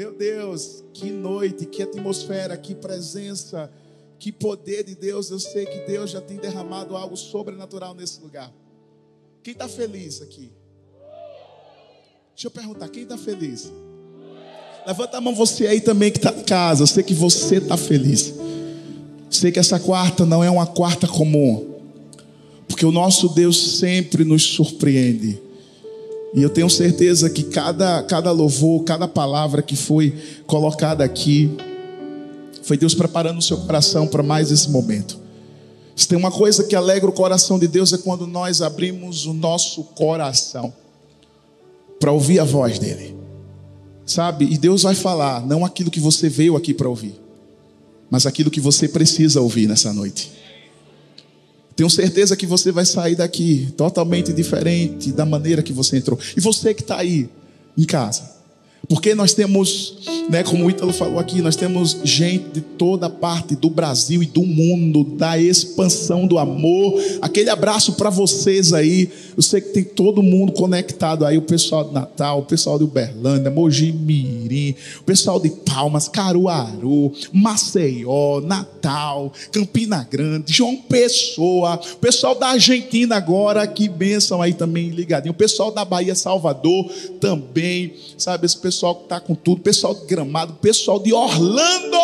Meu Deus, que noite, que atmosfera, que presença, que poder de Deus. Eu sei que Deus já tem derramado algo sobrenatural nesse lugar. Quem está feliz aqui? Deixa eu perguntar, quem está feliz? Levanta a mão você aí também que está em casa. Eu sei que você está feliz. Sei que essa quarta não é uma quarta comum. Porque o nosso Deus sempre nos surpreende. E eu tenho certeza que cada, cada louvor, cada palavra que foi colocada aqui, foi Deus preparando o seu coração para mais esse momento. Se tem uma coisa que alegra o coração de Deus é quando nós abrimos o nosso coração para ouvir a voz dEle. Sabe? E Deus vai falar, não aquilo que você veio aqui para ouvir, mas aquilo que você precisa ouvir nessa noite. Tenho certeza que você vai sair daqui totalmente diferente da maneira que você entrou. E você que está aí em casa, porque nós temos, né, como o Ítalo falou aqui, nós temos gente de toda parte do Brasil e do mundo, da expansão do amor. Aquele abraço para vocês aí. Eu sei que tem todo mundo conectado aí, o pessoal de Natal, o pessoal de Uberlândia, Mogi Mirim, o pessoal de Palmas, Caruaru, Maceió, Natal, Campina Grande, João Pessoa, o pessoal da Argentina agora, que bênção aí também ligadinho, o pessoal da Bahia, Salvador também, sabe, esse pessoal pessoal que está com tudo, pessoal de Gramado, pessoal de Orlando.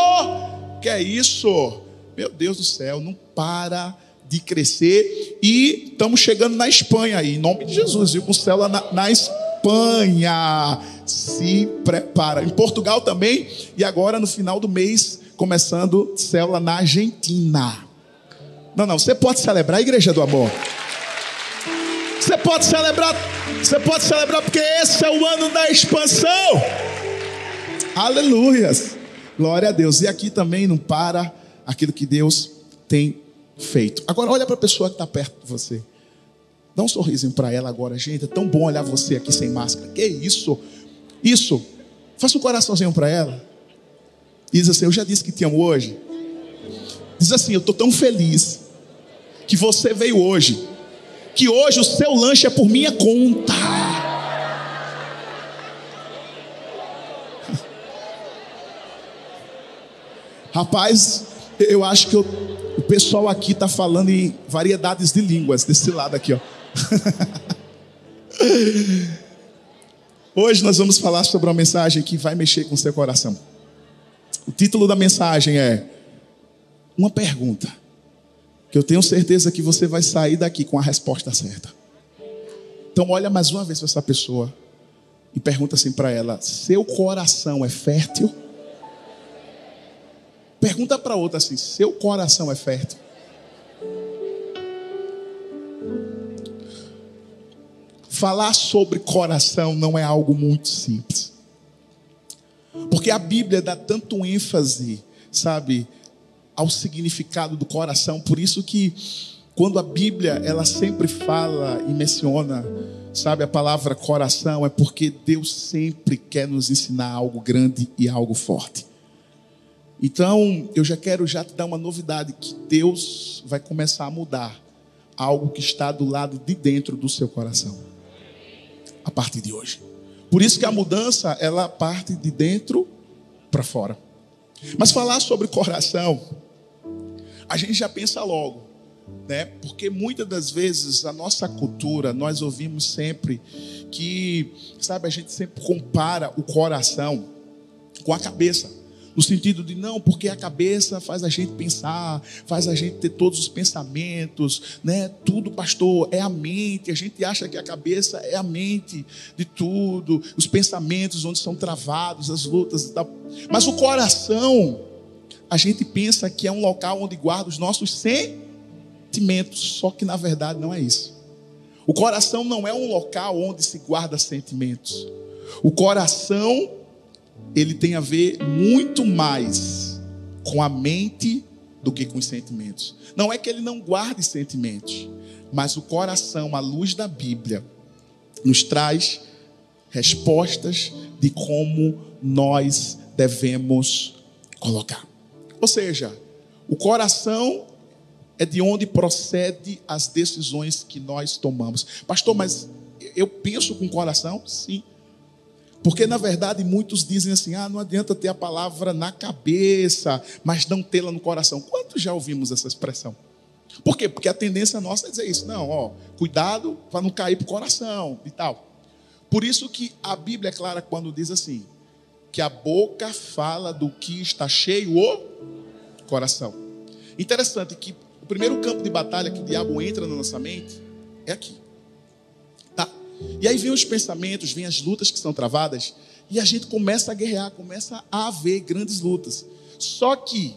Que é isso? Meu Deus do céu, não para de crescer. E estamos chegando na Espanha aí, em nome de Jesus, viu? Com célula na, na Espanha. Se prepara. Em Portugal também. E agora, no final do mês, começando célula na Argentina. Não, não, você pode celebrar a igreja do amor. Você pode celebrar, você pode celebrar porque esse é o ano da expansão. Aleluias. Glória a Deus. E aqui também não para aquilo que Deus tem feito. Agora olha para a pessoa que está perto de você. Dá um sorrisinho para ela agora, gente. É tão bom olhar você aqui sem máscara. Que isso? Isso. Faça um coraçãozinho para ela. Diz assim: Eu já disse que te amo hoje. Diz assim: Eu estou tão feliz que você veio hoje que hoje o seu lanche é por minha conta. Rapaz, eu acho que eu, o pessoal aqui está falando em variedades de línguas, desse lado aqui, ó. Hoje nós vamos falar sobre uma mensagem que vai mexer com o seu coração. O título da mensagem é Uma pergunta que eu tenho certeza que você vai sair daqui com a resposta certa. Então, olha mais uma vez para essa pessoa e pergunta assim para ela: seu coração é fértil? Pergunta para outra assim: seu coração é fértil? Falar sobre coração não é algo muito simples. Porque a Bíblia dá tanto ênfase, sabe, ao significado do coração. Por isso que quando a Bíblia ela sempre fala e menciona, sabe, a palavra coração é porque Deus sempre quer nos ensinar algo grande e algo forte. Então, eu já quero já te dar uma novidade que Deus vai começar a mudar algo que está do lado de dentro do seu coração. A partir de hoje. Por isso que a mudança ela parte de dentro para fora. Mas falar sobre coração a gente já pensa logo, né? Porque muitas das vezes a nossa cultura, nós ouvimos sempre que, sabe, a gente sempre compara o coração com a cabeça. No sentido de não, porque a cabeça faz a gente pensar, faz a gente ter todos os pensamentos, né? Tudo, pastor, é a mente. A gente acha que a cabeça é a mente de tudo, os pensamentos onde são travados, as lutas tal. Mas o coração, a gente pensa que é um local onde guarda os nossos sentimentos, só que na verdade não é isso. O coração não é um local onde se guarda sentimentos. O coração, ele tem a ver muito mais com a mente do que com os sentimentos. Não é que ele não guarde sentimentos, mas o coração, à luz da Bíblia, nos traz respostas de como nós devemos colocar. Ou seja, o coração é de onde procede as decisões que nós tomamos. Pastor, mas eu penso com o coração? Sim. Porque na verdade muitos dizem assim: ah, não adianta ter a palavra na cabeça, mas não tê-la no coração. Quantos já ouvimos essa expressão? Por quê? Porque a tendência nossa é dizer isso. Não, ó, cuidado para não cair para o coração e tal. Por isso que a Bíblia é clara quando diz assim: que a boca fala do que está cheio o coração. Interessante que o primeiro campo de batalha que o diabo entra na nossa mente é aqui. Tá? E aí vem os pensamentos, vem as lutas que são travadas, e a gente começa a guerrear, começa a haver grandes lutas. Só que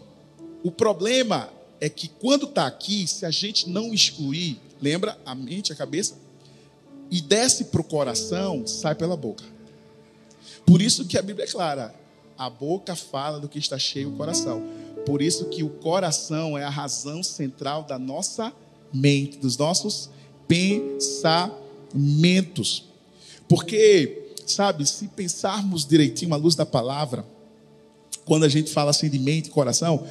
o problema é que quando está aqui, se a gente não excluir, lembra a mente, a cabeça, e desce para o coração, sai pela boca. Por isso que a Bíblia é clara: a boca fala do que está cheio o coração. Por isso que o coração é a razão central da nossa mente, dos nossos pensamentos. Porque, sabe, se pensarmos direitinho à luz da palavra, quando a gente fala assim de mente e coração,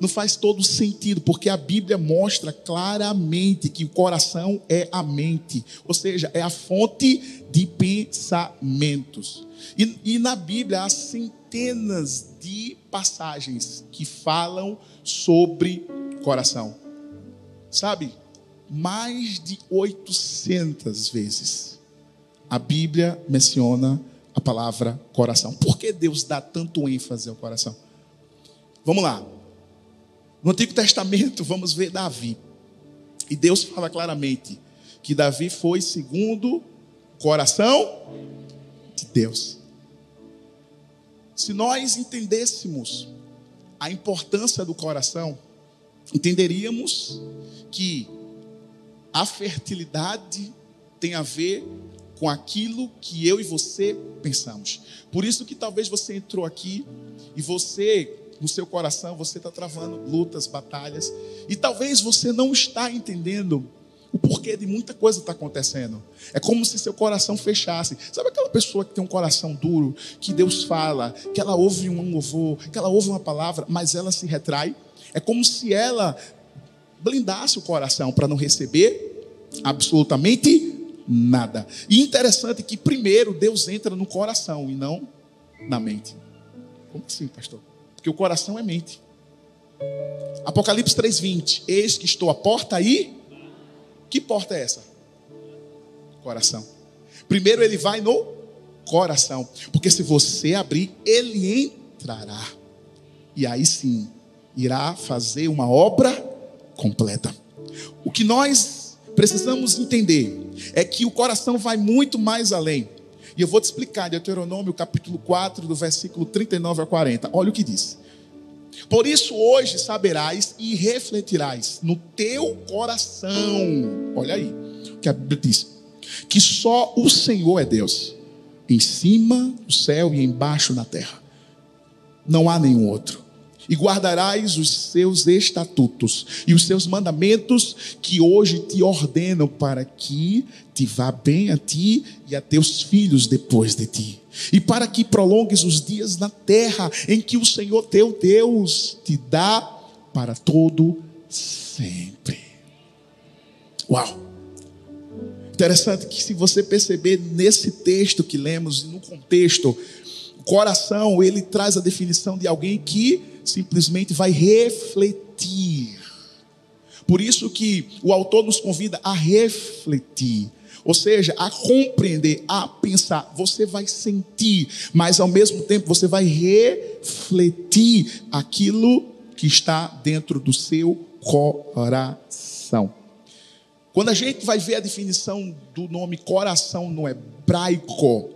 não faz todo sentido, porque a Bíblia mostra claramente que o coração é a mente, ou seja, é a fonte de pensamentos. E, e na Bíblia há centenas de passagens que falam sobre coração. Sabe, mais de 800 vezes a Bíblia menciona a palavra coração. Por que Deus dá tanto ênfase ao coração? Vamos lá. No Antigo Testamento, vamos ver Davi. E Deus fala claramente que Davi foi segundo o coração de Deus. Se nós entendêssemos a importância do coração, entenderíamos que a fertilidade tem a ver com aquilo que eu e você pensamos. Por isso que talvez você entrou aqui e você no seu coração você está travando lutas, batalhas, e talvez você não está entendendo o porquê de muita coisa está acontecendo. É como se seu coração fechasse. Sabe aquela pessoa que tem um coração duro, que Deus fala, que ela ouve um louvor, que ela ouve uma palavra, mas ela se retrai? É como se ela blindasse o coração para não receber absolutamente nada. E interessante que primeiro Deus entra no coração e não na mente. Como assim, pastor? Porque o coração é mente. Apocalipse 3:20. Eis que estou à porta aí. Que porta é essa? Coração. Primeiro ele vai no coração, porque se você abrir, ele entrará. E aí sim, irá fazer uma obra completa. O que nós precisamos entender é que o coração vai muito mais além. E eu vou te explicar, Deuteronômio capítulo 4, do versículo 39 a 40. Olha o que diz. Por isso hoje saberás e refletirás no teu coração. Olha aí o que a Bíblia diz. Que só o Senhor é Deus. Em cima do céu e embaixo na terra. Não há nenhum outro e guardarás os seus estatutos e os seus mandamentos que hoje te ordenam para que te vá bem a ti e a teus filhos depois de ti. E para que prolongues os dias na terra em que o Senhor teu Deus te dá para todo sempre. Uau! Interessante que se você perceber nesse texto que lemos, no contexto, coração, ele traz a definição de alguém que simplesmente vai refletir. Por isso que o autor nos convida a refletir, ou seja, a compreender, a pensar. Você vai sentir, mas ao mesmo tempo você vai refletir aquilo que está dentro do seu coração. Quando a gente vai ver a definição do nome coração no hebraico,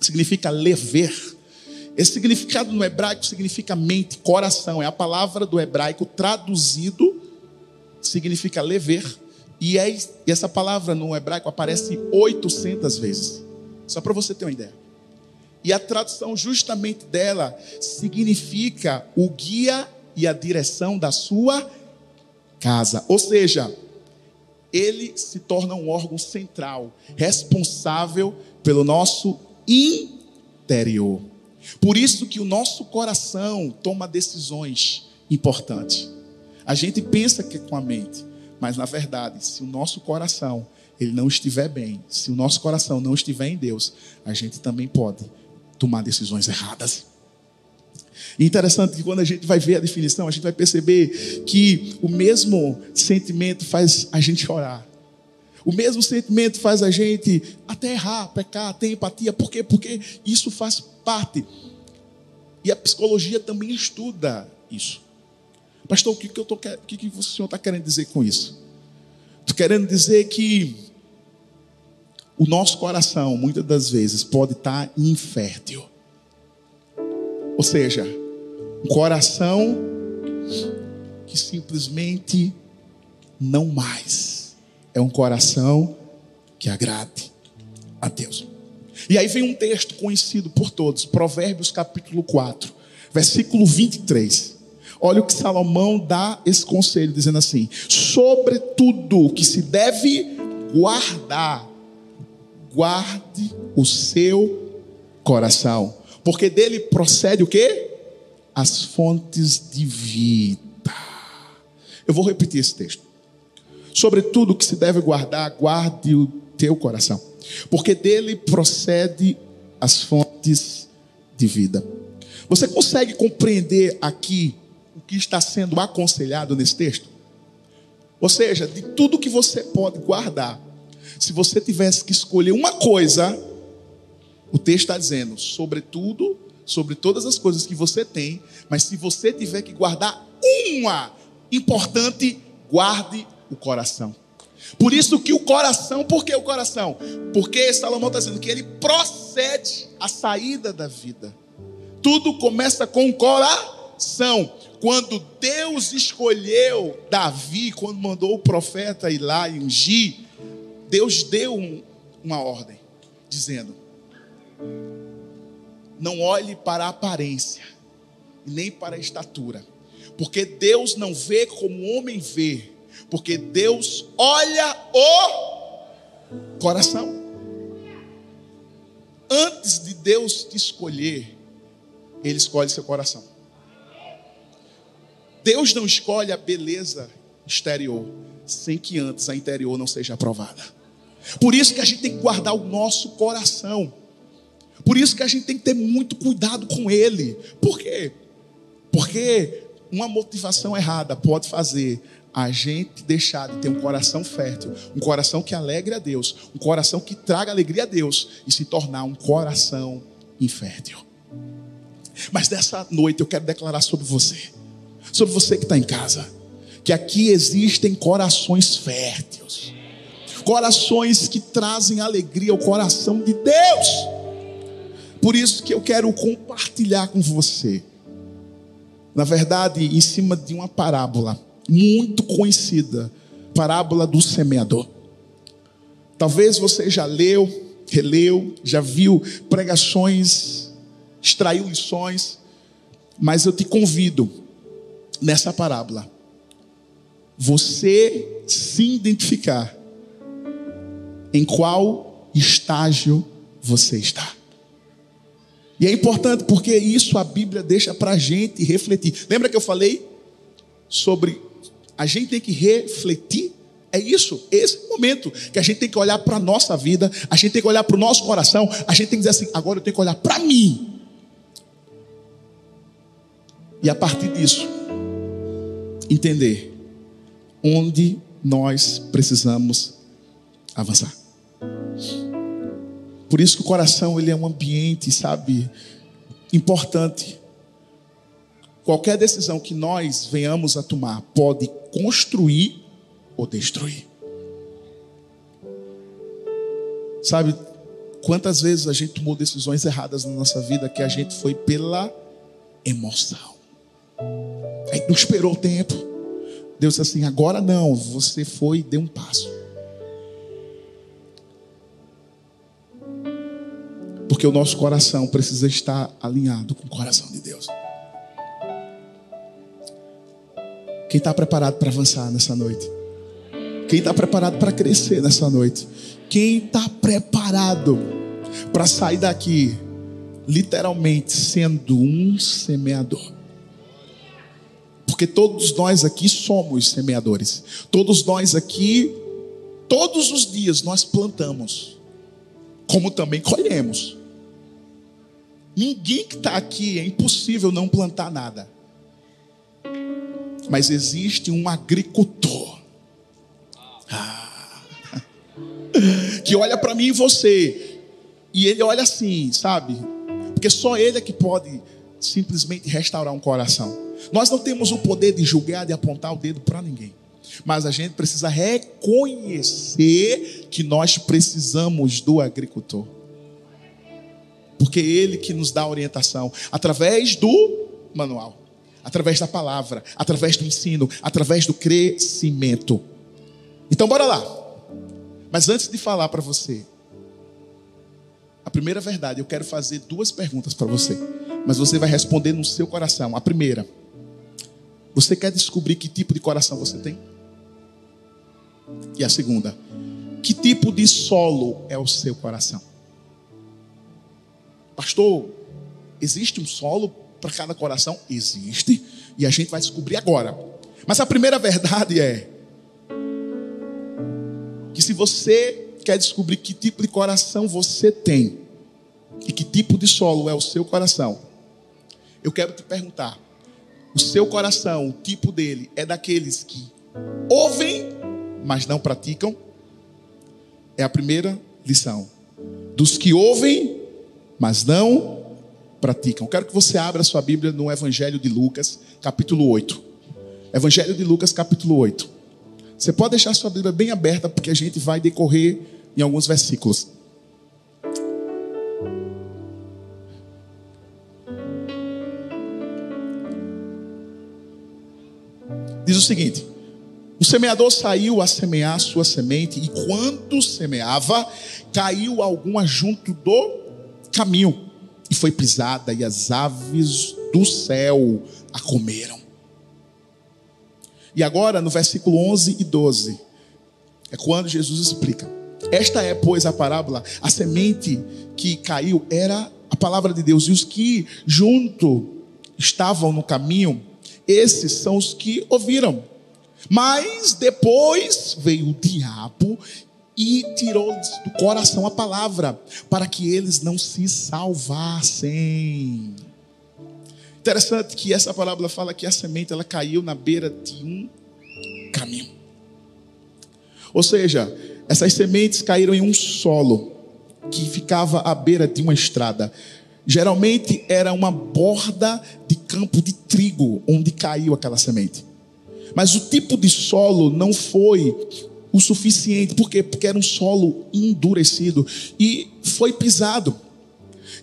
significa lever esse significado no hebraico significa mente, coração. É a palavra do hebraico traduzido significa lever. E, é, e essa palavra no hebraico aparece 800 vezes. Só para você ter uma ideia. E a tradução justamente dela significa o guia e a direção da sua casa. Ou seja, ele se torna um órgão central, responsável pelo nosso interior. Por isso que o nosso coração toma decisões importantes. A gente pensa que é com a mente, mas na verdade, se o nosso coração ele não estiver bem, se o nosso coração não estiver em Deus, a gente também pode tomar decisões erradas. E interessante que quando a gente vai ver a definição, a gente vai perceber que o mesmo sentimento faz a gente chorar. O mesmo sentimento faz a gente até errar, pecar, ter empatia. Por quê? Porque isso faz parte. E a psicologia também estuda isso. Pastor, o que, que, eu tô, o que, que o senhor está querendo dizer com isso? Estou querendo dizer que o nosso coração, muitas das vezes, pode estar tá infértil. Ou seja, um coração que simplesmente não mais é um coração que agrade a Deus. E aí vem um texto conhecido por todos, Provérbios capítulo 4, versículo 23. Olha o que Salomão dá esse conselho, dizendo assim: sobre tudo que se deve guardar, guarde o seu coração, porque dele procede o que? As fontes de vida. Eu vou repetir esse texto. Sobre tudo que se deve guardar, guarde o teu coração, porque dele procede as fontes de vida. Você consegue compreender aqui o que está sendo aconselhado nesse texto? Ou seja, de tudo que você pode guardar, se você tivesse que escolher uma coisa, o texto está dizendo, sobretudo, sobre todas as coisas que você tem, mas se você tiver que guardar uma importante, guarde o coração. Por isso que o coração, por que o coração? Porque Salomão está dizendo que ele procede a saída da vida. Tudo começa com o coração. Quando Deus escolheu Davi, quando mandou o profeta ir lá e ungir, Deus deu um, uma ordem, dizendo: Não olhe para a aparência, nem para a estatura, porque Deus não vê como o homem vê, porque Deus olha o coração. Antes de Deus te escolher, Ele escolhe seu coração. Deus não escolhe a beleza exterior sem que antes a interior não seja aprovada. Por isso que a gente tem que guardar o nosso coração. Por isso que a gente tem que ter muito cuidado com ele. Por quê? Porque uma motivação errada pode fazer a gente deixar de ter um coração fértil, um coração que alegre a Deus, um coração que traga alegria a Deus e se tornar um coração infértil. Mas nessa noite eu quero declarar sobre você sobre você que está em casa, que aqui existem corações férteis, corações que trazem alegria ao coração de Deus. Por isso que eu quero compartilhar com você, na verdade, em cima de uma parábola muito conhecida, parábola do semeador. Talvez você já leu, releu, já viu pregações, extraiu lições, mas eu te convido nessa parábola, você se identificar em qual estágio você está. E é importante porque isso a Bíblia deixa para a gente refletir. Lembra que eu falei sobre a gente tem que refletir? É isso, esse momento que a gente tem que olhar para a nossa vida, a gente tem que olhar para o nosso coração, a gente tem que dizer assim: agora eu tenho que olhar para mim. E a partir disso, entender onde nós precisamos avançar. Por isso que o coração ele é um ambiente, sabe, importante. Qualquer decisão que nós venhamos a tomar pode construir ou destruir. Sabe, quantas vezes a gente tomou decisões erradas na nossa vida que a gente foi pela emoção. Aí não esperou o tempo. Deus disse assim: agora não, você foi e deu um passo. Porque o nosso coração precisa estar alinhado com o coração de Deus. Quem está preparado para avançar nessa noite? Quem está preparado para crescer nessa noite? Quem está preparado para sair daqui, literalmente sendo um semeador? Porque todos nós aqui somos semeadores. Todos nós aqui todos os dias nós plantamos, como também colhemos. Ninguém que está aqui é impossível não plantar nada. Mas existe um agricultor ah, que olha para mim e você, e ele olha assim, sabe? Porque só ele é que pode simplesmente restaurar um coração. Nós não temos o poder de julgar, de apontar o dedo para ninguém. Mas a gente precisa reconhecer que nós precisamos do agricultor. Porque é ele que nos dá orientação através do manual, através da palavra, através do ensino, através do crescimento. Então bora lá. Mas antes de falar para você, a primeira verdade, eu quero fazer duas perguntas para você, mas você vai responder no seu coração. A primeira, você quer descobrir que tipo de coração você tem? E a segunda, que tipo de solo é o seu coração? Pastor, existe um solo para cada coração? Existe, e a gente vai descobrir agora. Mas a primeira verdade é que se você quer descobrir que tipo de coração você tem e que tipo de solo é o seu coração, eu quero te perguntar: o seu coração, o tipo dele, é daqueles que ouvem mas não praticam? É a primeira lição. Dos que ouvem, mas não praticam. Quero que você abra sua Bíblia no Evangelho de Lucas, capítulo 8. Evangelho de Lucas, capítulo 8. Você pode deixar sua Bíblia bem aberta, porque a gente vai decorrer em alguns versículos. Diz o seguinte: o semeador saiu a semear sua semente, e quando semeava, caiu alguma junto do caminho, e foi pisada, e as aves do céu a comeram. E agora, no versículo 11 e 12, é quando Jesus explica: Esta é, pois, a parábola, a semente que caiu era a palavra de Deus, e os que junto estavam no caminho, esses são os que ouviram. Mas depois veio o diabo e tirou do coração a palavra, para que eles não se salvassem. Interessante que essa parábola fala que a semente ela caiu na beira de um caminho. Ou seja, essas sementes caíram em um solo que ficava à beira de uma estrada. Geralmente era uma borda de campo de trigo onde caiu aquela semente. Mas o tipo de solo não foi o suficiente. Por quê? Porque era um solo endurecido e foi pisado.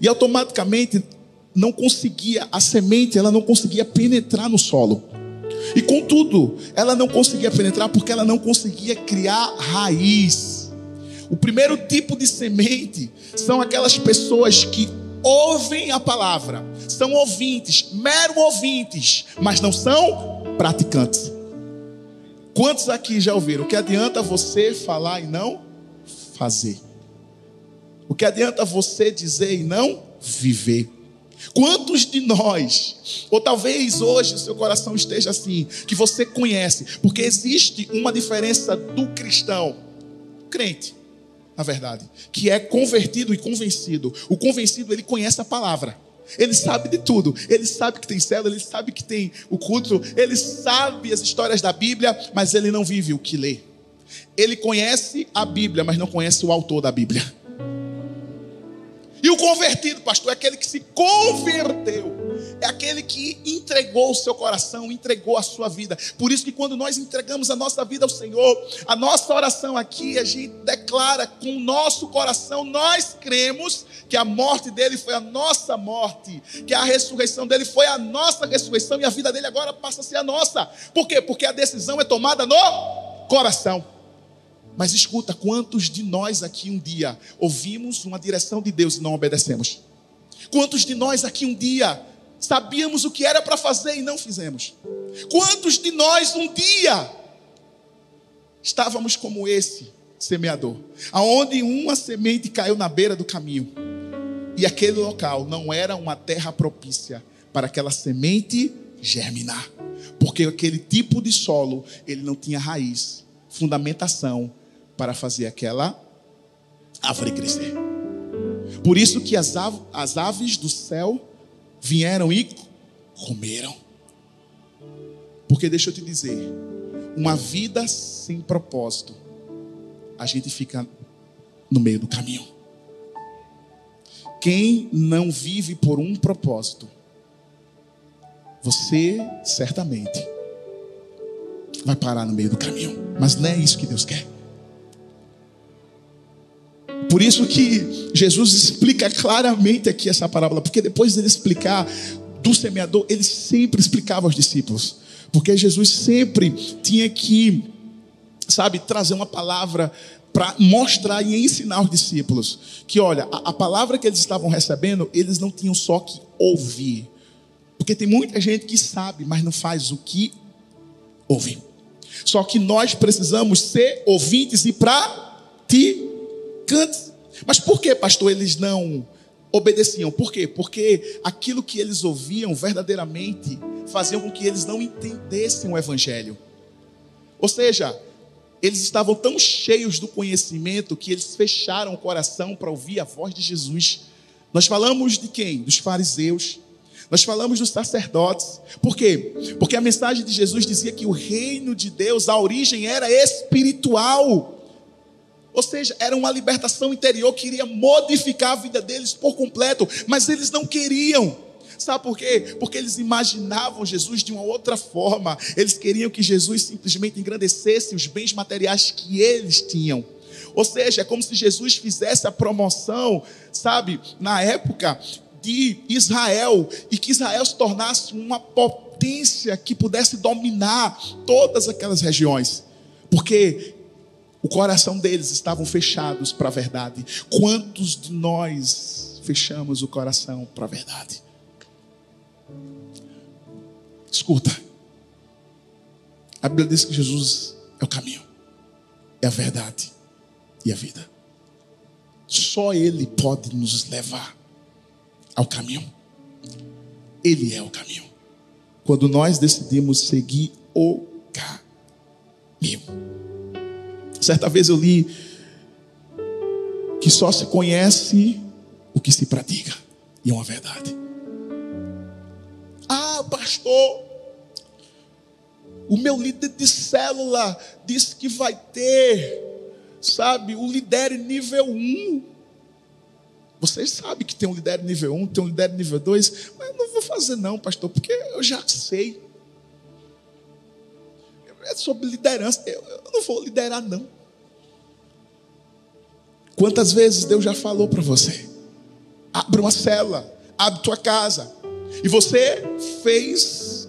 E automaticamente não conseguia, a semente, ela não conseguia penetrar no solo. E contudo, ela não conseguia penetrar porque ela não conseguia criar raiz. O primeiro tipo de semente são aquelas pessoas que ouvem a palavra, são ouvintes, mero ouvintes, mas não são praticantes. Quantos aqui já ouviram? O que adianta você falar e não fazer? O que adianta você dizer e não viver? Quantos de nós, ou talvez hoje seu coração esteja assim, que você conhece, porque existe uma diferença do cristão, crente, na verdade, que é convertido e convencido. O convencido, ele conhece a palavra. Ele sabe de tudo. Ele sabe que tem célula, ele sabe que tem o culto, ele sabe as histórias da Bíblia, mas ele não vive o que lê. Ele conhece a Bíblia, mas não conhece o autor da Bíblia. E o convertido, pastor, é aquele que se converteu. É aquele que entregou o seu coração, entregou a sua vida. Por isso que quando nós entregamos a nossa vida ao Senhor, a nossa oração aqui, a gente declara com o nosso coração, nós cremos que a morte dele foi a nossa morte, que a ressurreição dele foi a nossa ressurreição e a vida dele agora passa a ser a nossa. Por quê? Porque a decisão é tomada no coração. Mas escuta, quantos de nós aqui um dia ouvimos uma direção de Deus e não obedecemos? Quantos de nós aqui um dia sabíamos o que era para fazer e não fizemos? Quantos de nós um dia estávamos como esse semeador, aonde uma semente caiu na beira do caminho e aquele local não era uma terra propícia para aquela semente germinar, porque aquele tipo de solo ele não tinha raiz, fundamentação para fazer aquela árvore crescer. Por isso que as, aves do céu vieram e comeram. Porque deixa eu te dizer, uma vida sem propósito, a gente fica no meio do caminho. Quem não vive por um propósito, você certamente vai parar no meio do caminho. Mas não é isso que Deus quer. Por isso que Jesus explica claramente aqui essa parábola, porque depois dele explicar do semeador, ele sempre explicava aos discípulos. Porque Jesus sempre tinha que, sabe, trazer uma palavra para mostrar e ensinar aos discípulos que, olha, a, a, palavra que eles estavam recebendo, eles não tinham só que ouvir. Porque tem muita gente que sabe, mas não faz o que ouve. Só que nós precisamos ser ouvintes e praticantes. Mas por que, pastor, eles não obedeciam? Por quê? Porque aquilo que eles ouviam verdadeiramente faziam com que eles não entendessem o Evangelho. Ou seja, eles estavam tão cheios do conhecimento que eles fecharam o coração para ouvir a voz de Jesus. Nós falamos de quem? Dos fariseus. Nós falamos dos sacerdotes. Por quê? Porque a mensagem de Jesus dizia que o reino de Deus, a origem era espiritual. Ou seja, era uma libertação interior que iria modificar a vida deles por completo, mas eles não queriam. Sabe por quê? Porque eles imaginavam Jesus de uma outra forma. Eles queriam que Jesus simplesmente engrandecesse os bens materiais que eles tinham. Ou seja, é como se Jesus fizesse a promoção, sabe, na época de Israel e que Israel se tornasse uma potência que pudesse dominar todas aquelas regiões. Porque o coração deles estavam fechados para a verdade. Quantos de nós fechamos o coração para a verdade? Escuta. A Bíblia diz que Jesus é o caminho, é a verdade e a vida. Só Ele pode nos levar ao caminho. Ele é o caminho. Quando nós decidimos seguir o caminho. Certa vez eu li que só se conhece o que se pratica, e é uma verdade. Ah, pastor, o meu líder de célula disse que vai ter, sabe, o líder nível 1. Vocês sabem que tem um líder nível 1, tem um líder nível 2, mas eu não vou fazer não, pastor, porque eu já sei. É sobre liderança, eu, eu não vou liderar não. Quantas vezes Deus já falou para você? Abre uma célula, abre tua casa. E você fez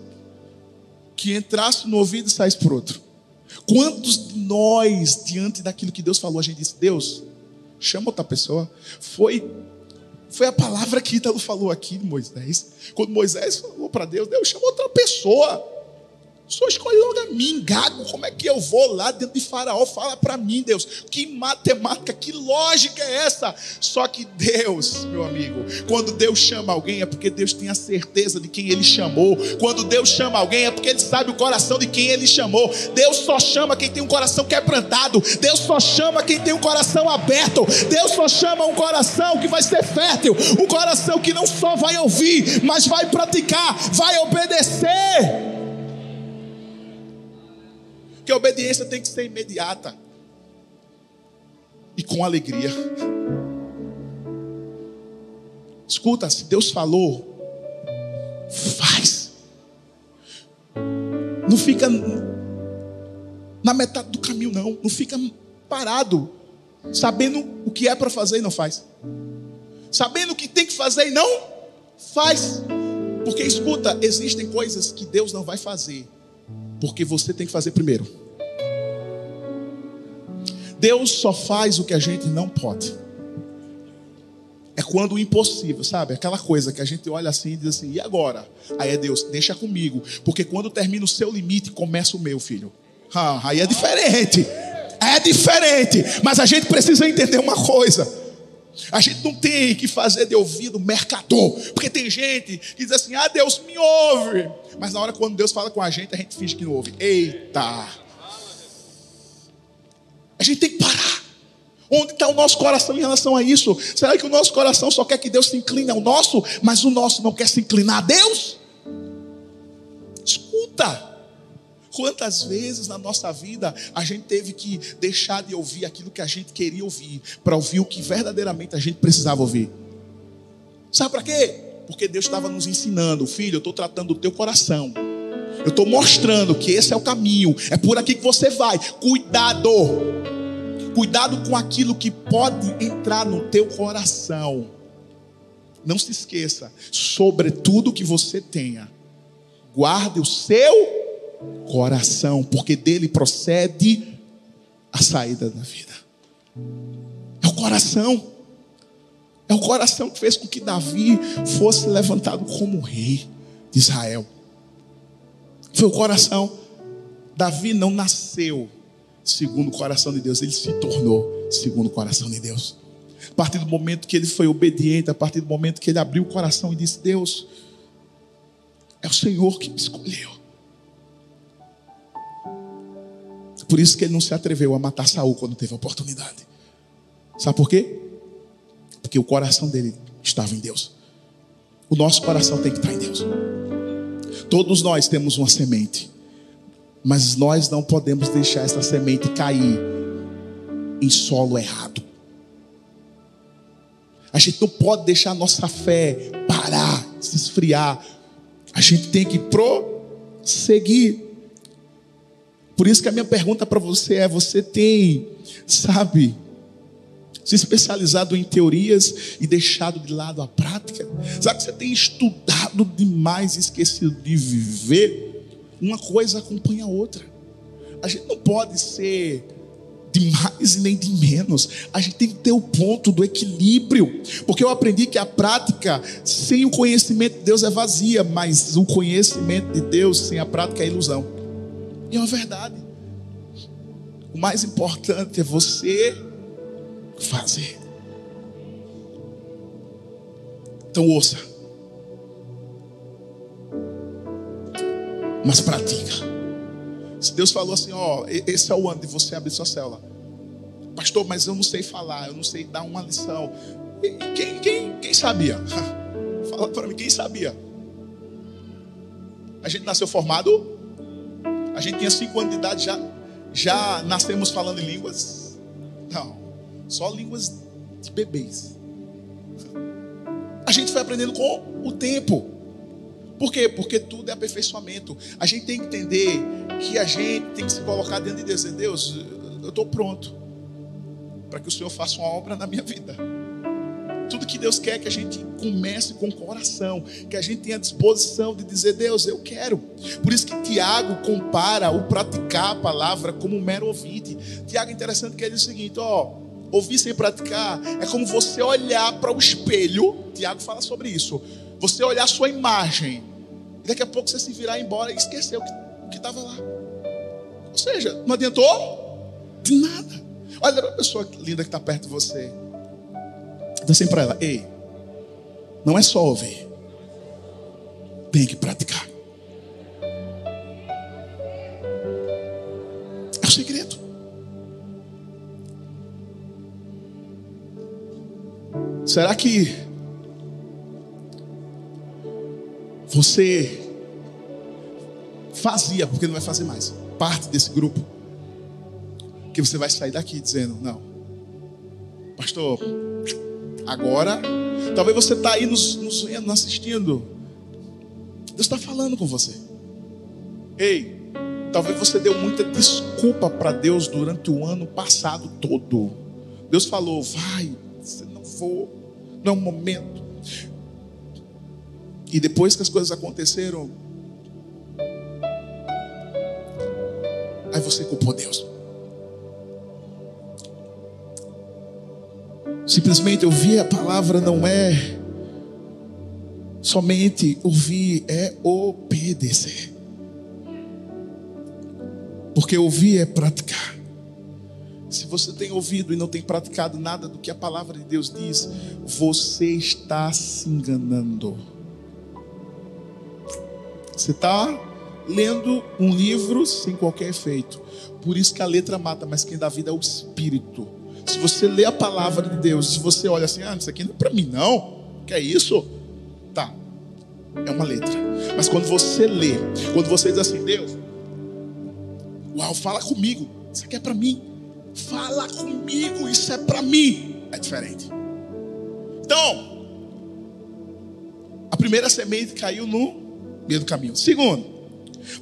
que entrasse no ouvido e saísse por outro. Quantos de nós, diante daquilo que Deus falou, a gente disse: Deus, chama outra pessoa. Foi, foi a palavra que Ítalo falou aqui Moisés. Quando Moisés falou para Deus: Deus, chama outra pessoa. Senhor escolhe logo a mim, gago. Como é que eu vou lá dentro de Faraó? Fala para mim, Deus. Que matemática, que lógica é essa? Só que Deus, meu amigo, quando Deus chama alguém é porque Deus tem a certeza de quem Ele chamou. Quando Deus chama alguém é porque Ele sabe o coração de quem Ele chamou. Deus só chama quem tem um coração quebrantado. Deus só chama quem tem um coração aberto. Deus só chama um coração que vai ser fértil. Um coração que não só vai ouvir, mas vai praticar, vai obedecer que a obediência tem que ser imediata e com alegria. Escuta, se Deus falou, faz. Não fica na metade do caminho, não. Não fica parado, sabendo o que é para fazer e não faz. Sabendo o que tem que fazer e não faz. Porque escuta, existem coisas que Deus não vai fazer porque você tem que fazer primeiro. Deus só faz o que a gente não pode. É quando o impossível, sabe? Aquela coisa que a gente olha assim e diz assim: e agora? Aí é Deus, deixa comigo. Porque quando termina o seu limite, começa o meu, filho. Ah, aí é diferente. É diferente. Mas a gente precisa entender uma coisa. A gente não tem que fazer de ouvido mercador, porque tem gente que diz assim: ah, Deus me ouve. Mas na hora quando Deus fala com a gente, a gente finge que não ouve. Eita! A gente tem que parar Onde está o nosso coração em relação a isso? Será que o nosso coração só quer que Deus se incline ao nosso, mas o nosso não quer se inclinar a Deus? Escuta. Quantas vezes na nossa vida a gente teve que deixar de ouvir aquilo que a gente queria ouvir, para ouvir o que verdadeiramente a gente precisava ouvir? Sabe para quê? Porque Deus estava nos ensinando, filho, eu estou tratando do teu coração. Eu estou mostrando que esse é o caminho, é por aqui que você vai. Cuidado, cuidado com aquilo que pode entrar no teu coração. Não se esqueça, sobre tudo que você tenha, guarde o seu coração, porque dele procede a saída da vida. É o coração. É o coração que fez com que Davi fosse levantado como rei de Israel. Foi o coração. Davi não nasceu segundo o coração de Deus, ele se tornou segundo o coração de Deus. A partir do momento que ele foi obediente, a partir do momento que ele abriu o coração e disse: Deus, é o Senhor que me escolheu. Por isso que ele não se atreveu a matar Saul quando teve a oportunidade. Sabe por quê? Porque o coração dele estava em Deus. O nosso coração tem que estar em Deus. Todos nós temos uma semente, mas nós não podemos deixar essa semente cair em solo errado. A gente não pode deixar a nossa fé parar, se esfriar. A gente tem que prosseguir. Por isso que a minha pergunta para você é: você tem, sabe, se especializado em teorias e deixado de lado a prática? Sabe que você tem estudado demais e esquecido de viver? Uma coisa acompanha a outra. A gente não pode ser de mais e nem de menos. A gente tem que ter o ponto do equilíbrio. Porque eu aprendi que a prática sem o conhecimento de Deus é vazia, mas o conhecimento de Deus sem a prática é ilusão. E é uma verdade. O mais importante é você fazer. Então ouça. Mas pratica. Se Deus falou assim, ó, esse é o ano de você abrir sua célula. Pastor, mas eu não sei falar, eu não sei dar uma lição. Quem, quem, quem sabia? Fala para mim, quem sabia? A gente nasceu formado a gente tinha cinco anos de idade, já, já nascemos falando em línguas? Não, só línguas de bebês. A gente foi aprendendo com o tempo. Por quê? Porque tudo é aperfeiçoamento. A gente tem que entender que a gente tem que se colocar diante de Deus. Deus, eu estou pronto para que o Senhor faça uma obra na minha vida. Tudo que Deus quer é que a gente comece com o coração, que a gente tenha disposição de dizer, Deus, eu quero. Por isso que Tiago compara o praticar a palavra como um mero ouvinte. Tiago é interessante que ele diz o seguinte: ó, ouvir sem praticar é como você olhar para o espelho. Tiago fala sobre isso. Você olhar a sua imagem, e daqui a pouco você se virar embora e esquecer o que estava lá. Ou seja, não adiantou de nada. Olha para a pessoa linda que está perto de você. Diz assim para ela: Ei, não é só ouvir, tem que praticar. É o segredo. Será que você fazia, porque não vai fazer mais, parte desse grupo? Que você vai sair daqui dizendo: Não, pastor, Agora, talvez você está aí nos, nos assistindo. Deus está falando com você. Ei, talvez você deu muita desculpa para Deus durante o ano passado todo. Deus falou: vai, você não vou, não é um momento. E depois que as coisas aconteceram, aí você culpou Deus. Simplesmente ouvir a palavra não é somente ouvir, é obedecer. Porque ouvir é praticar. Se você tem ouvido e não tem praticado nada do que a palavra de Deus diz, você está se enganando. Você está lendo um livro sem qualquer efeito. Por isso que a letra mata, mas quem dá vida é o espírito. Se você lê a palavra de Deus, se você olha assim, ah, isso aqui não é para mim, não. Que é isso? Tá. É uma letra. Mas quando você lê, quando você diz assim, Deus, uau, fala comigo. Isso aqui é para mim. Fala comigo, isso é para mim. É diferente. Então, a primeira semente caiu no meio do caminho. Segundo,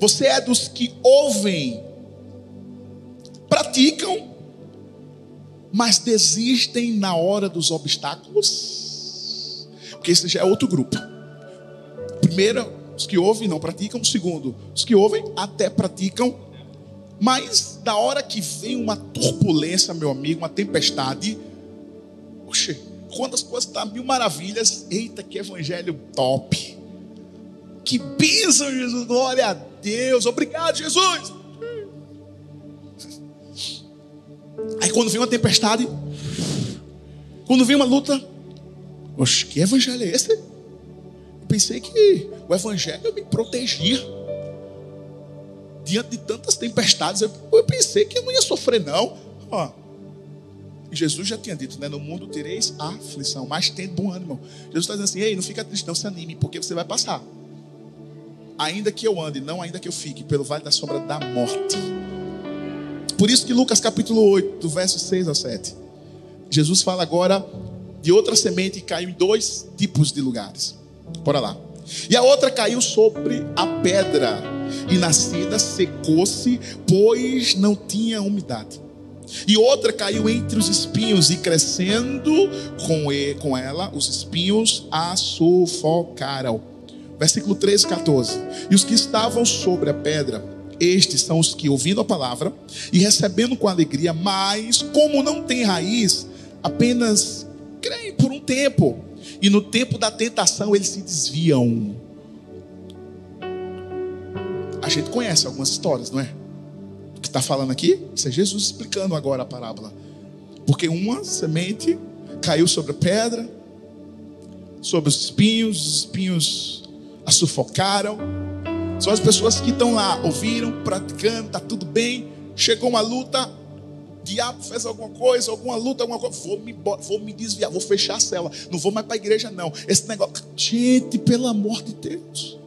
você é dos que ouvem, praticam, mas desistem na hora dos obstáculos. Porque esse já é outro grupo. Primeiro, os que ouvem não praticam. Segundo, os que ouvem até praticam, mas da hora que vem uma turbulência, meu amigo, uma tempestade, oxe, quando as coisas estão mil maravilhas, eita, que evangelho top. Que bênção, Jesus, glória a Deus, obrigado, Jesus. Aí quando vem uma tempestade, quando vem uma luta, oxe, que evangelho é esse? Eu pensei que o evangelho me protegia diante de tantas tempestades. Eu, pensei que eu não ia sofrer, não. Ó, Jesus já tinha dito, né? No mundo tereis aflição, mas tem bom ânimo. Jesus está dizendo assim: ei, não fica triste, não se anime, porque você vai passar. Ainda que eu ande, não ainda que eu fique, pelo vale da sombra da morte. Por isso que Lucas capítulo 8, do verso 6 ao 7, Jesus fala agora de outra semente que caiu em dois tipos de lugares. Bora lá. E a outra caiu sobre a pedra, e nascida secou-se, pois não tinha umidade. E outra caiu entre os espinhos, e crescendo com, com ela, os espinhos a sufocaram. Versículo 13, 14. E os que estavam sobre a pedra, estes são os que, ouvindo a palavra e recebendo com alegria, mas como não tem raiz, apenas creem por um tempo. E no tempo da tentação eles se desviam. A gente conhece algumas histórias, não é? que está falando aqui, isso é Jesus explicando agora a parábola. Porque uma semente caiu sobre a pedra, sobre os espinhos, os espinhos a sufocaram. São as pessoas que estão lá, ouviram, praticando, está tudo bem. Chegou uma luta, diabo fez alguma coisa, alguma luta, alguma coisa. Vou me, vou me desviar, vou fechar a cela. Não vou mais para a igreja, não. Esse negócio. Gente, pelo amor de Deus.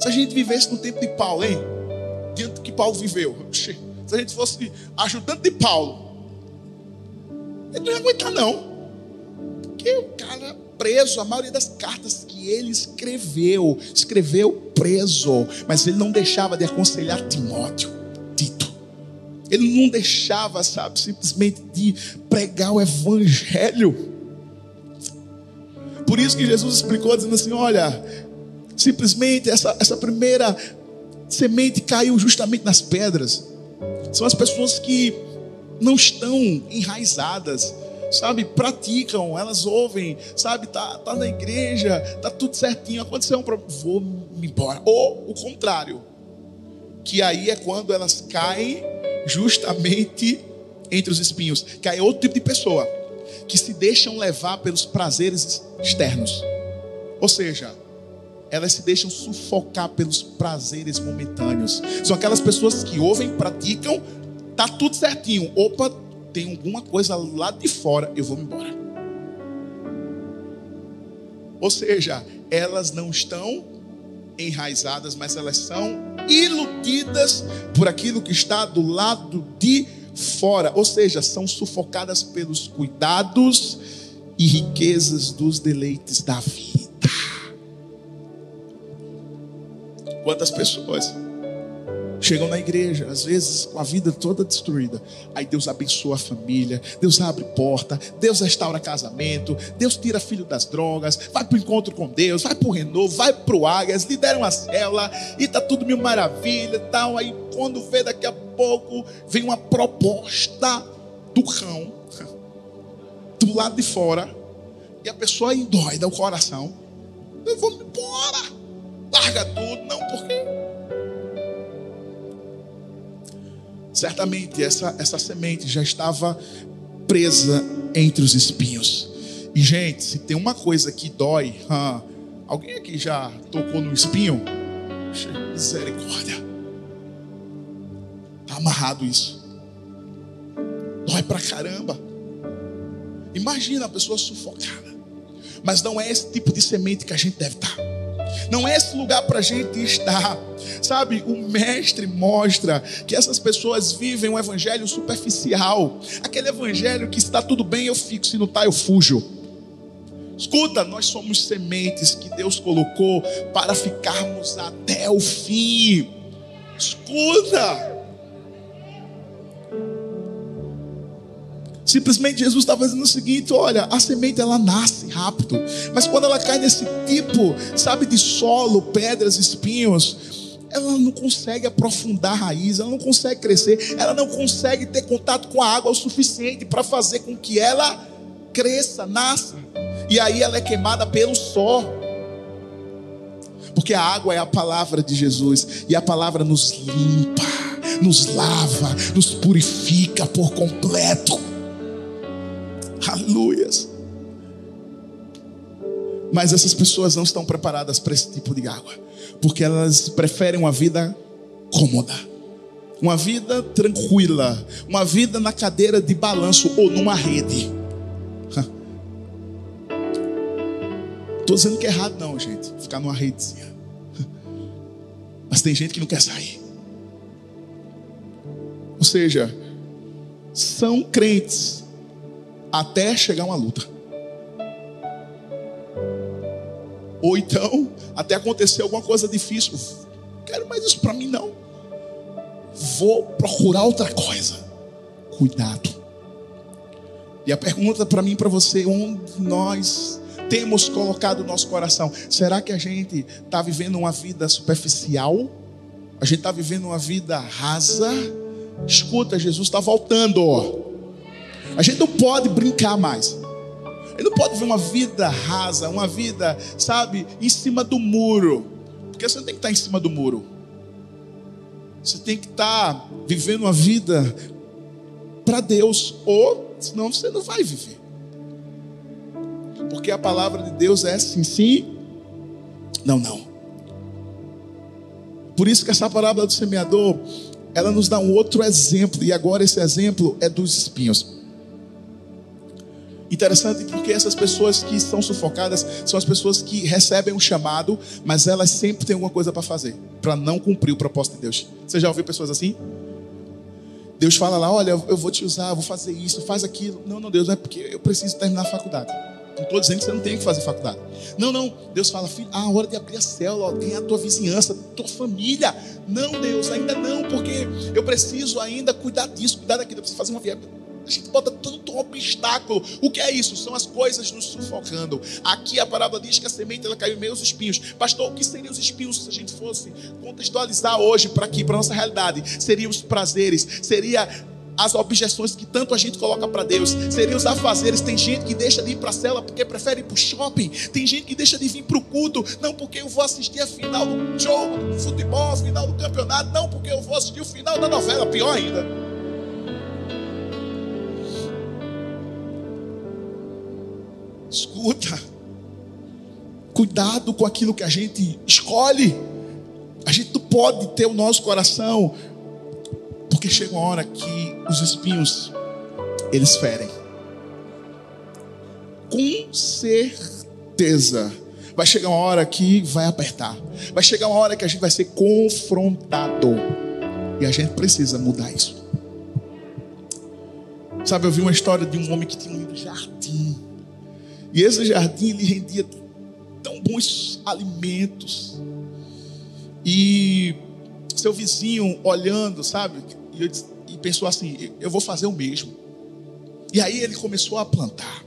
Se a gente vivesse no tempo de Paulo, hein? diante do que Paulo viveu. Se a gente fosse ajudante de Paulo, ele não ia aguentar, não. Porque o cara preso, a maioria das cartas ele escreveu, escreveu preso, mas ele não deixava de aconselhar Timóteo, Tito. Ele não deixava, sabe, simplesmente de pregar o evangelho. Por isso que Jesus explicou, dizendo assim: olha, simplesmente essa, essa primeira semente caiu justamente nas pedras. São as pessoas que não estão enraizadas, sabe? Praticam, elas ouvem, sabe? Tá, tá na igreja, tá tudo certinho. Aconteceu um problema, vou me embora. Ou o contrário, que aí é quando elas caem justamente entre os espinhos, que aí é outro tipo de pessoa que se deixam levar pelos prazeres externos. Ou seja, elas se deixam sufocar pelos prazeres momentâneos. São aquelas pessoas que ouvem, praticam, tá tudo certinho. Opa, tem alguma coisa lá de fora, eu vou embora. Ou seja, elas não estão enraizadas, mas elas são iludidas por aquilo que está do lado de fora. Ou seja, são sufocadas pelos cuidados e riquezas dos deleites da vida. Quantas pessoas chegam na igreja, às vezes com a vida toda destruída. Aí Deus abençoa a família, Deus abre porta, Deus restaura casamento, Deus tira filho das drogas, vai para o encontro com Deus, vai para o renovo, vai para o Águias, lidera uma célula e tá tudo mil maravilha tal. Aí quando vê daqui a pouco, vem uma proposta do cão do lado de fora e a pessoa endoida o coração. Eu vou embora larga tudo. Não, porque certamente essa, essa semente já estava presa entre os espinhos. E, gente, se tem uma coisa que dói, alguém aqui já tocou no espinho? Misericórdia. Está amarrado isso. Dói pra caramba. Imagina a pessoa sufocada. Mas não é esse tipo de semente que a gente deve estar. Não é esse lugar para a gente estar. Sabe, o mestre mostra que essas pessoas vivem um evangelho superficial. Aquele evangelho que está tudo bem, eu fico, se não está, eu fujo. Escuta, nós somos sementes que Deus colocou para ficarmos até o fim. Escuta. Simplesmente Jesus estava dizendo o seguinte: olha, a semente ela nasce rápido, mas quando ela cai nesse tipo, sabe, de solo, pedras, espinhos, ela não consegue aprofundar a raiz, ela não consegue crescer, ela não consegue ter contato com a água o suficiente para fazer com que ela cresça, nasça. E aí ela é queimada pelo sol. Porque a água é a palavra de Jesus, e a palavra nos limpa, nos lava, nos purifica por completo. Aleluias. Mas essas pessoas não estão preparadas para esse tipo de água, porque elas preferem uma vida cômoda, uma vida tranquila, uma vida na cadeira de balanço ou numa rede. Estou dizendo que é errado, não, gente, ficar numa redezinha. Mas tem gente que não quer sair. Ou seja, são crentes até chegar uma luta. Ou então, até acontecer alguma coisa difícil. Quero mais isso para mim não. Vou procurar outra coisa. Cuidado. E a pergunta para mim e para você, onde nós temos colocado o nosso coração? Será que a gente está vivendo uma vida superficial? A gente está vivendo uma vida rasa? Escuta, Jesus está voltando. A gente não pode brincar mais. Gente não pode ver uma vida rasa, uma vida, sabe, em cima do muro. Porque você não tem que estar em cima do muro. Você tem que estar vivendo uma vida para Deus, ou senão você não vai viver. Porque a palavra de Deus é sim, sim, não, não. Por isso que essa parábola do semeador, ela nos dá um outro exemplo, e agora esse exemplo é dos espinhos. Interessante porque essas pessoas que estão sufocadas são as pessoas que recebem um chamado, mas elas sempre têm alguma coisa para fazer, para não cumprir o propósito de Deus. Você já ouviu pessoas assim? Deus fala lá: Olha, eu vou te usar, vou fazer isso, faz aquilo. Não, não, Deus, é porque eu preciso terminar a faculdade. Não estou dizendo que você não tem que fazer faculdade. Não, não. Deus fala, filho, ah, hora de abrir a célula, ganhar a tua vizinhança, tua família. Não, Deus, ainda não, porque eu preciso ainda cuidar disso, cuidar daquilo. Eu preciso fazer uma viagem a gente bota tanto obstáculo. O que é isso? São as coisas nos sufocando. Aqui a parábola diz que a semente ela caiu em meio aos espinhos. Pastor, o que seriam os espinhos se a gente fosse contextualizar hoje para aqui, para nossa realidade? Seriam os prazeres, seria as objeções que tanto a gente coloca para Deus, seriam os afazeres. Tem gente que deixa de ir para a cela porque prefere ir para o shopping. Tem gente que deixa de vir para o culto, não porque eu vou assistir a final do jogo, do futebol, a final do campeonato, não porque eu vou assistir o final da novela, pior ainda. Escuta. Cuidado com aquilo que a gente escolhe. A gente não pode ter o nosso coração, porque chega uma hora que os espinhos eles ferem. Com certeza. Vai chegar uma hora que vai apertar. Vai chegar uma hora que a gente vai ser confrontado. E a gente precisa mudar isso. Sabe, eu vi uma história de um homem que tinha um jardim. E esse jardim lhe rendia tão bons alimentos. E seu vizinho olhando, sabe? E, eu, e pensou assim: eu vou fazer o mesmo. E aí ele começou a plantar.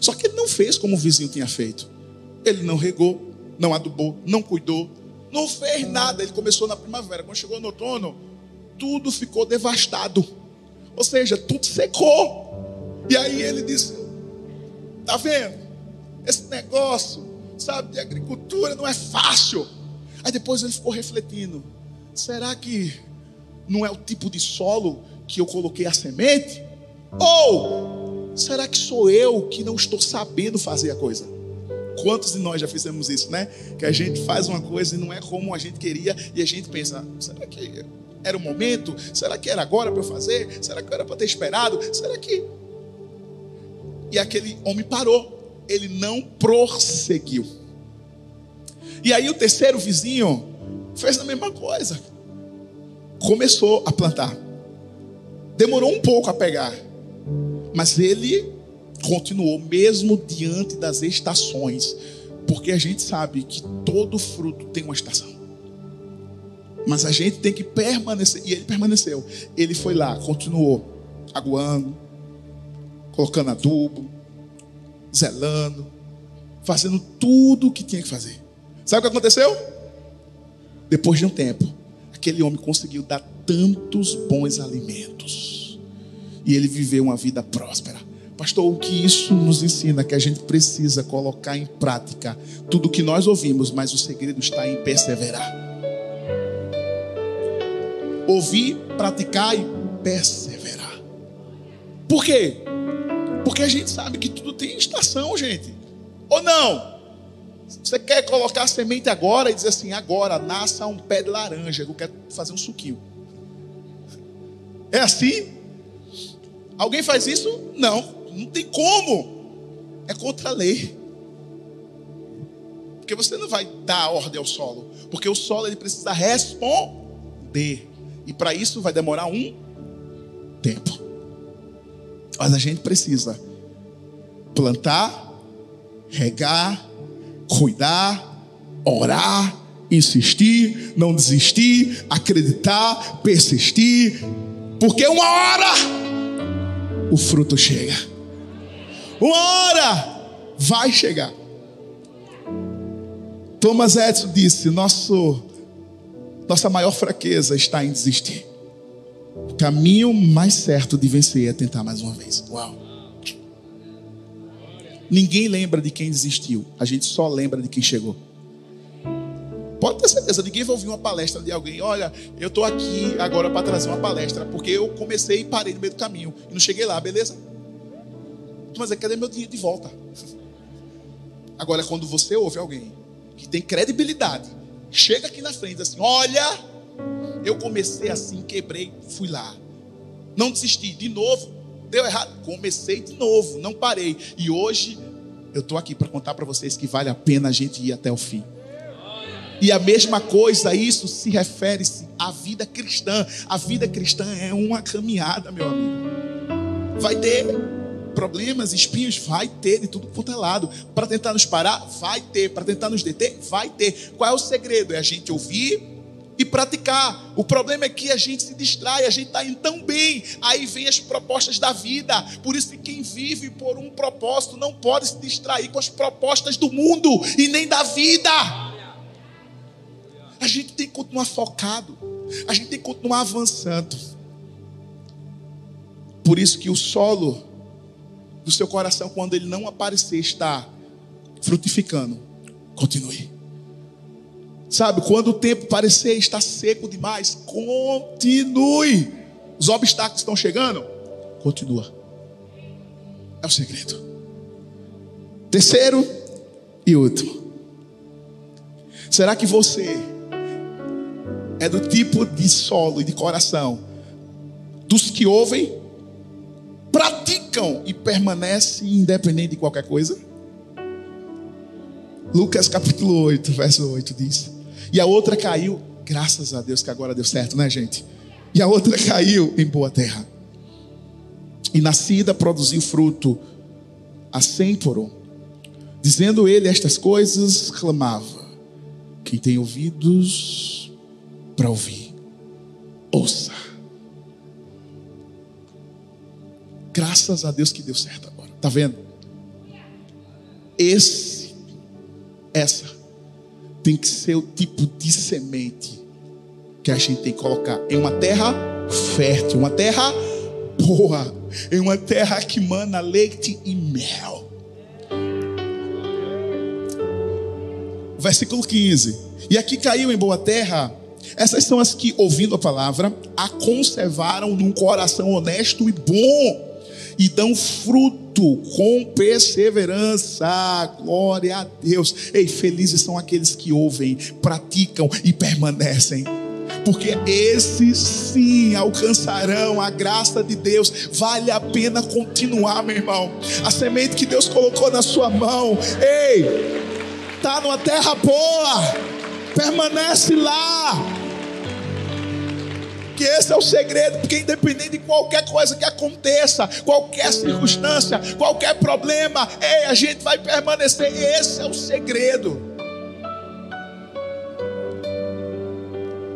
Só que ele não fez como o vizinho tinha feito. Ele não regou, não adubou, não cuidou, não fez nada. Ele começou na primavera. Quando chegou no outono, tudo ficou devastado. Ou seja, tudo secou. E aí ele disse: Está vendo? Esse negócio, sabe, de agricultura não é fácil. Aí depois ele ficou refletindo: será que não é o tipo de solo que eu coloquei a semente? Ou será que sou eu que não estou sabendo fazer a coisa? Quantos de nós já fizemos isso, né? Que a gente faz uma coisa e não é como a gente queria e a gente pensa: será que era o momento? Será que era agora para eu fazer? Será que era para ter esperado? Será que e aquele homem parou. Ele não prosseguiu. E aí o terceiro vizinho fez a mesma coisa. Começou a plantar. Demorou um pouco a pegar. Mas ele continuou mesmo diante das estações, porque a gente sabe que todo fruto tem uma estação. Mas a gente tem que permanecer, e ele permaneceu. Ele foi lá, continuou aguando, colocando adubo, zelando, fazendo tudo o que tinha que fazer. Sabe o que aconteceu? Depois de um tempo, aquele homem conseguiu dar tantos bons alimentos. E ele viveu uma vida próspera. Pastor, o que isso nos ensina? Que a gente precisa colocar em prática tudo o que nós ouvimos, mas o segredo está em perseverar. Ouvir, praticar e perseverar. Por quê? Porque a gente sabe que tudo tem estação, gente. Ou não? Você quer colocar a semente agora e dizer assim: agora nasça um pé de laranja, eu quero fazer um suquinho. É assim? Alguém faz isso? Não. Não tem como. É contra a lei. Porque você não vai dar ordem ao solo. Porque o solo ele precisa responder. E para isso vai demorar um tempo. Mas a gente precisa plantar, regar, cuidar, orar, insistir, não desistir, acreditar, persistir. Porque uma hora o fruto chega. Uma hora vai chegar. Thomas Edison disse: nosso, nossa maior fraqueza está em desistir. O caminho mais certo de vencer é tentar mais uma vez. Uau! Ninguém lembra de quem desistiu, a gente só lembra de quem chegou. Pode ter certeza, ninguém vai ouvir uma palestra de alguém. Olha, eu estou aqui agora para trazer uma palestra, porque eu comecei e parei no meio do caminho e não cheguei lá, beleza? Mas é cadê meu dinheiro de volta? Agora, quando você ouve alguém que tem credibilidade, chega aqui na frente assim: Olha, eu comecei assim, quebrei, fui lá. Não desisti, de novo, deu errado, comecei de novo, não parei. E hoje eu estou aqui para contar para vocês que vale a pena a gente ir até o fim. E a mesma coisa, isso se refere-se à vida cristã. A vida cristã é uma caminhada, meu amigo. Vai ter problemas, espinhos, vai ter de tudo quanto é lado. Para tentar nos parar, vai ter. Para tentar nos deter, vai ter. Qual é o segredo? É a gente ouvir e praticar. O problema é que a gente se distrai, a gente está indo tão bem. Aí vem as propostas da vida. Por isso que quem vive por um propósito não pode se distrair com as propostas do mundo e nem da vida. A gente tem que continuar focado. A gente tem que continuar avançando. Por isso que o solo do seu coração quando ele não aparecer está frutificando. Continue. Sabe, quando o tempo parecer estar seco demais, continue. Os obstáculos estão chegando, continua. É o segredo. Terceiro e último. Será que você é do tipo de solo e de coração dos que ouvem, praticam e permanecem independente de qualquer coisa? Lucas capítulo 8, verso 8 diz: E a outra caiu, graças a Deus que agora deu certo, né, gente? E a outra caiu em boa terra. E nascida produziu fruto a cem por um. Dizendo ele estas coisas, clamava: Quem tem ouvidos para ouvir, ouça. Graças a Deus que deu certo agora. Tá vendo? Esse, essa, tem que ser o tipo de semente que a gente tem que colocar em uma terra fértil, uma terra boa, em uma terra que mana leite e mel. Versículo 15. E aqui caiu em boa terra. Essas são as que, ouvindo a palavra, a conservaram num coração honesto e bom e dão fruto com perseverança. Glória a Deus. Ei, felizes são aqueles que ouvem, praticam e permanecem. porque esses sim alcançarão a graça de Deus. Vale a pena continuar, meu irmão. A semente que Deus colocou na sua mão, ei, tá numa terra boa, permanece lá que esse é o segredo, porque independente de qualquer coisa que aconteça, qualquer circunstância, qualquer problema, ei, a gente vai permanecer. Esse é o segredo.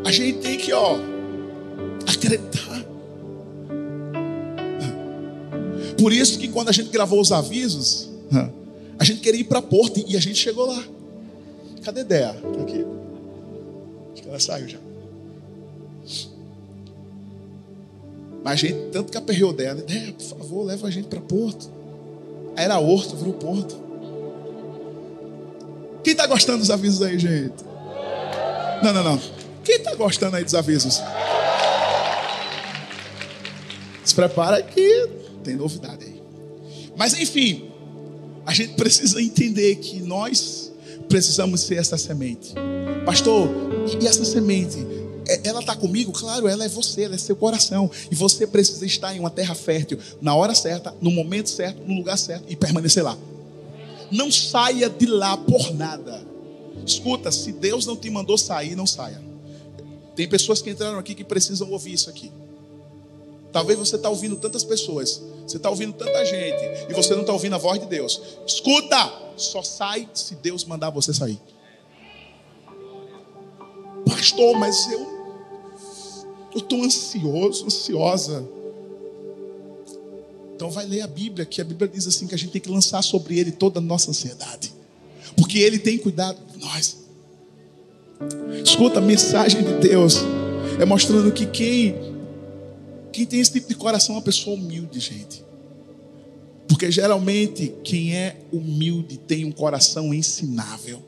A gente tem que, ó, acreditar. Por isso que quando a gente gravou os avisos, a gente queria ir para Porto e a gente chegou lá. Cadê Dea? Tá aqui. Acho que ela saiu já. Mas a gente tanto que aperreou dela. É, por favor, leva a gente para Porto. Aí era Horto, virou Porto. Quem está gostando dos avisos aí, gente? Não, não, não. Quem está gostando aí dos avisos? Se prepara que tem novidade aí. Mas enfim, a gente precisa entender que nós precisamos ser essa semente. Pastor, e essa semente? É, ela está comigo? Claro, ela é você, ela é seu coração. E você precisa estar em uma terra fértil, na hora certa, no momento certo, no lugar certo e permanecer lá. Não saia de lá por nada. Escuta, se Deus não te mandou sair, não saia. Tem pessoas que entraram aqui que precisam ouvir isso aqui. Talvez você está ouvindo tantas pessoas, você está ouvindo tanta gente, e você não está ouvindo a voz de Deus. Escuta, só sai se Deus mandar você sair. Pastor, mas eu eu estou ansioso, ansiosa. Então vai ler a Bíblia, que a Bíblia diz assim que a gente tem que lançar sobre ele toda a nossa ansiedade. Porque ele tem cuidado de nós. Escuta, a mensagem de Deus é mostrando que quem quem tem esse tipo de coração é uma pessoa humilde, gente. Porque geralmente quem é humilde tem um coração ensinável.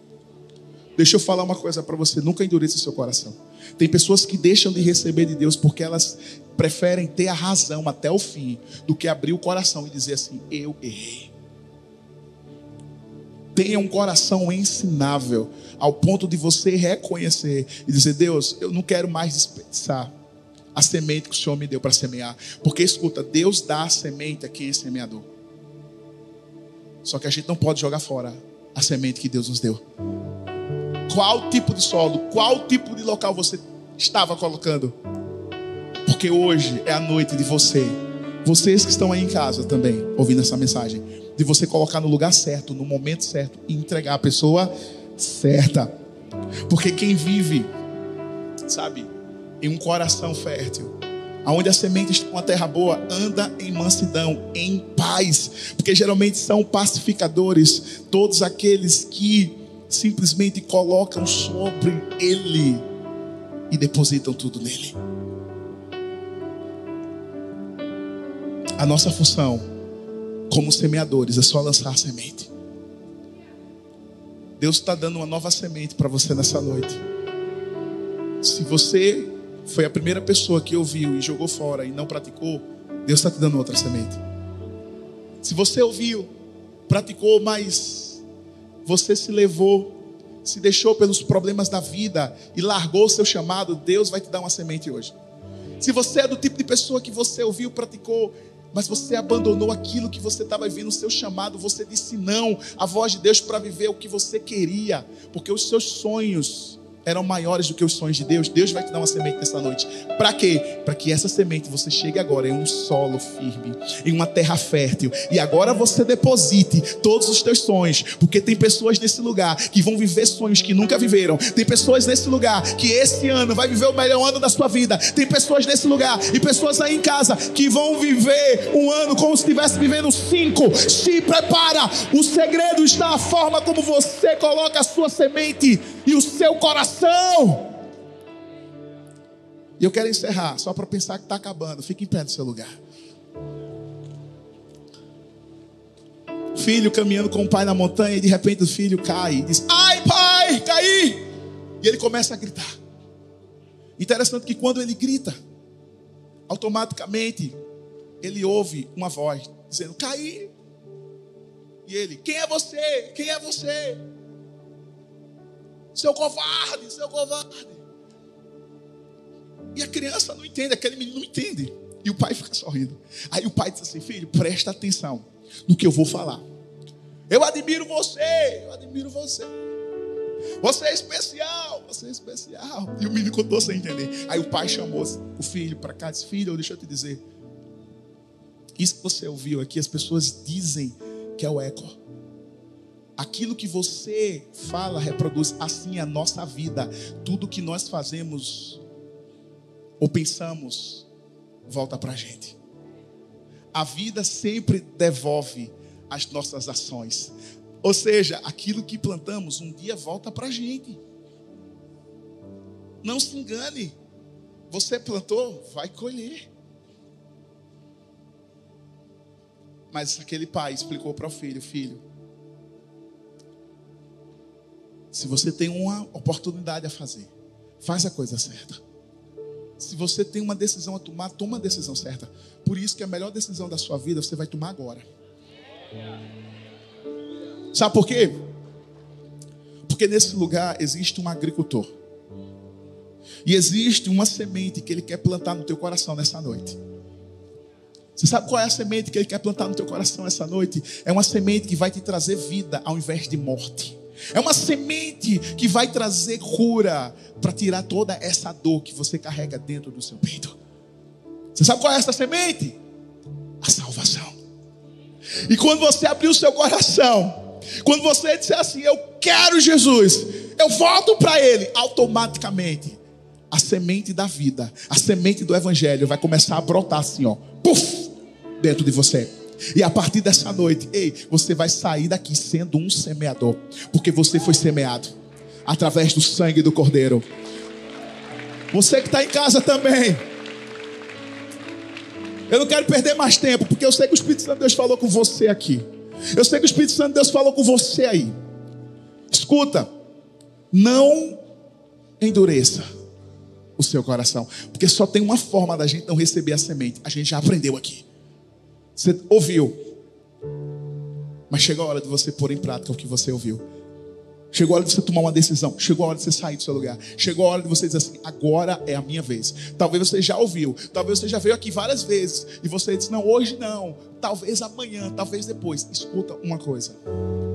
Deixa eu falar uma coisa para você, nunca endureça o seu coração. Tem pessoas que deixam de receber de Deus porque elas preferem ter a razão até o fim do que abrir o coração e dizer assim: Eu errei. Tenha um coração ensinável ao ponto de você reconhecer e dizer: Deus, eu não quero mais desperdiçar a semente que o Senhor me deu para semear. Porque escuta, Deus dá a semente a quem é semeador. Só que a gente não pode jogar fora a semente que Deus nos deu qual tipo de solo, qual tipo de local você estava colocando. Porque hoje é a noite de você, vocês que estão aí em casa também, ouvindo essa mensagem, de você colocar no lugar certo, no momento certo e entregar a pessoa certa. Porque quem vive, sabe, em um coração fértil, aonde a semente está uma terra boa, anda em mansidão, em paz, porque geralmente são pacificadores todos aqueles que simplesmente colocam sobre ele e depositam tudo nele. A nossa função, como semeadores, é só lançar a semente. Deus está dando uma nova semente para você nessa noite. Se você foi a primeira pessoa que ouviu e jogou fora e não praticou, Deus está te dando outra semente. Se você ouviu, praticou, mas você se levou, se deixou pelos problemas da vida e largou o seu chamado, Deus vai te dar uma semente hoje. Se você é do tipo de pessoa que você ouviu, praticou, mas você abandonou aquilo que você estava vivendo, o seu chamado, você disse não à voz de Deus para viver o que você queria, porque os seus sonhos eram maiores do que os sonhos de Deus, Deus vai te dar uma semente nessa noite. Para quê? Para que essa semente você chegue agora em um solo firme, em uma terra fértil, e agora você deposite todos os teus sonhos, porque tem pessoas nesse lugar que vão viver sonhos que nunca viveram. Tem pessoas nesse lugar que esse ano vai viver o melhor ano da sua vida. Tem pessoas nesse lugar e pessoas aí em casa que vão viver um ano como se estivesse vivendo cinco. Se prepara. O segredo está na forma como você coloca a sua semente e o seu coração. E eu quero encerrar, só para pensar que está acabando. Fique em pé no seu lugar. Filho caminhando com o pai na montanha e de repente o filho cai e diz: Ai, pai, caí! E ele começa a gritar. Interessante que quando ele grita, automaticamente ele ouve uma voz dizendo: Caí. E ele: Quem é você? Quem é você? Seu covarde, seu covarde. E a criança não entende, aquele menino não entende. E o pai fica sorrindo. Aí o pai diz assim: Filho, presta atenção no que eu vou falar. Eu admiro você, eu admiro você. Você é especial, você é especial. E o menino contou sem entender. Aí o pai chamou o filho para cá e disse: Filho, deixa eu te dizer. Isso que você ouviu aqui, as pessoas dizem que é o eco. Aquilo que você fala reproduz assim a nossa vida. Tudo que nós fazemos ou pensamos volta para a gente. A vida sempre devolve as nossas ações. Ou seja, aquilo que plantamos um dia volta para a gente. Não se engane. Você plantou, vai colher. Mas aquele pai explicou para o filho: Filho, se você tem uma oportunidade a fazer, faz a coisa certa. Se você tem uma decisão a tomar, toma a decisão certa. Por isso que a melhor decisão da sua vida você vai tomar agora. Sabe por quê? Porque nesse lugar existe um agricultor. E existe uma semente que ele quer plantar no teu coração nessa noite. Você sabe qual é a semente que ele quer plantar no teu coração essa noite? É uma semente que vai te trazer vida ao invés de morte. É uma semente que vai trazer cura para tirar toda essa dor que você carrega dentro do seu peito. Você sabe qual é essa semente? A salvação. E quando você abrir o seu coração, quando você disser assim, eu quero Jesus, eu volto para Ele, automaticamente a semente da vida, a semente do Evangelho vai começar a brotar assim, ó, puf, dentro de você. E a partir dessa noite, ei, você vai sair daqui sendo um semeador, porque você foi semeado através do sangue do Cordeiro. Você que está em casa também. Eu não quero perder mais tempo, porque eu sei que o Espírito Santo de Deus falou com você aqui. Eu sei que o Espírito Santo de Deus falou com você aí. Escuta, não endureça o seu coração, porque só tem uma forma da gente não receber a semente. A gente já aprendeu aqui. Você ouviu, mas chegou a hora de você pôr em prática o que você ouviu. Chegou a hora de você tomar uma decisão. Chegou a hora de você sair do seu lugar. Chegou a hora de você dizer assim: agora é a minha vez. Talvez você já ouviu. Talvez você já veio aqui várias vezes. E você disse: não, hoje não. Talvez amanhã. Talvez depois. Escuta uma coisa: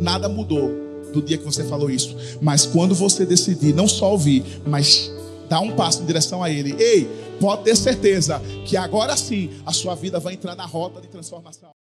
nada mudou do dia que você falou isso. Mas quando você decidir não só ouvir, mas dar um passo em direção a Ele, ei, pode ter certeza que agora sim a sua vida vai entrar na rota de transformação.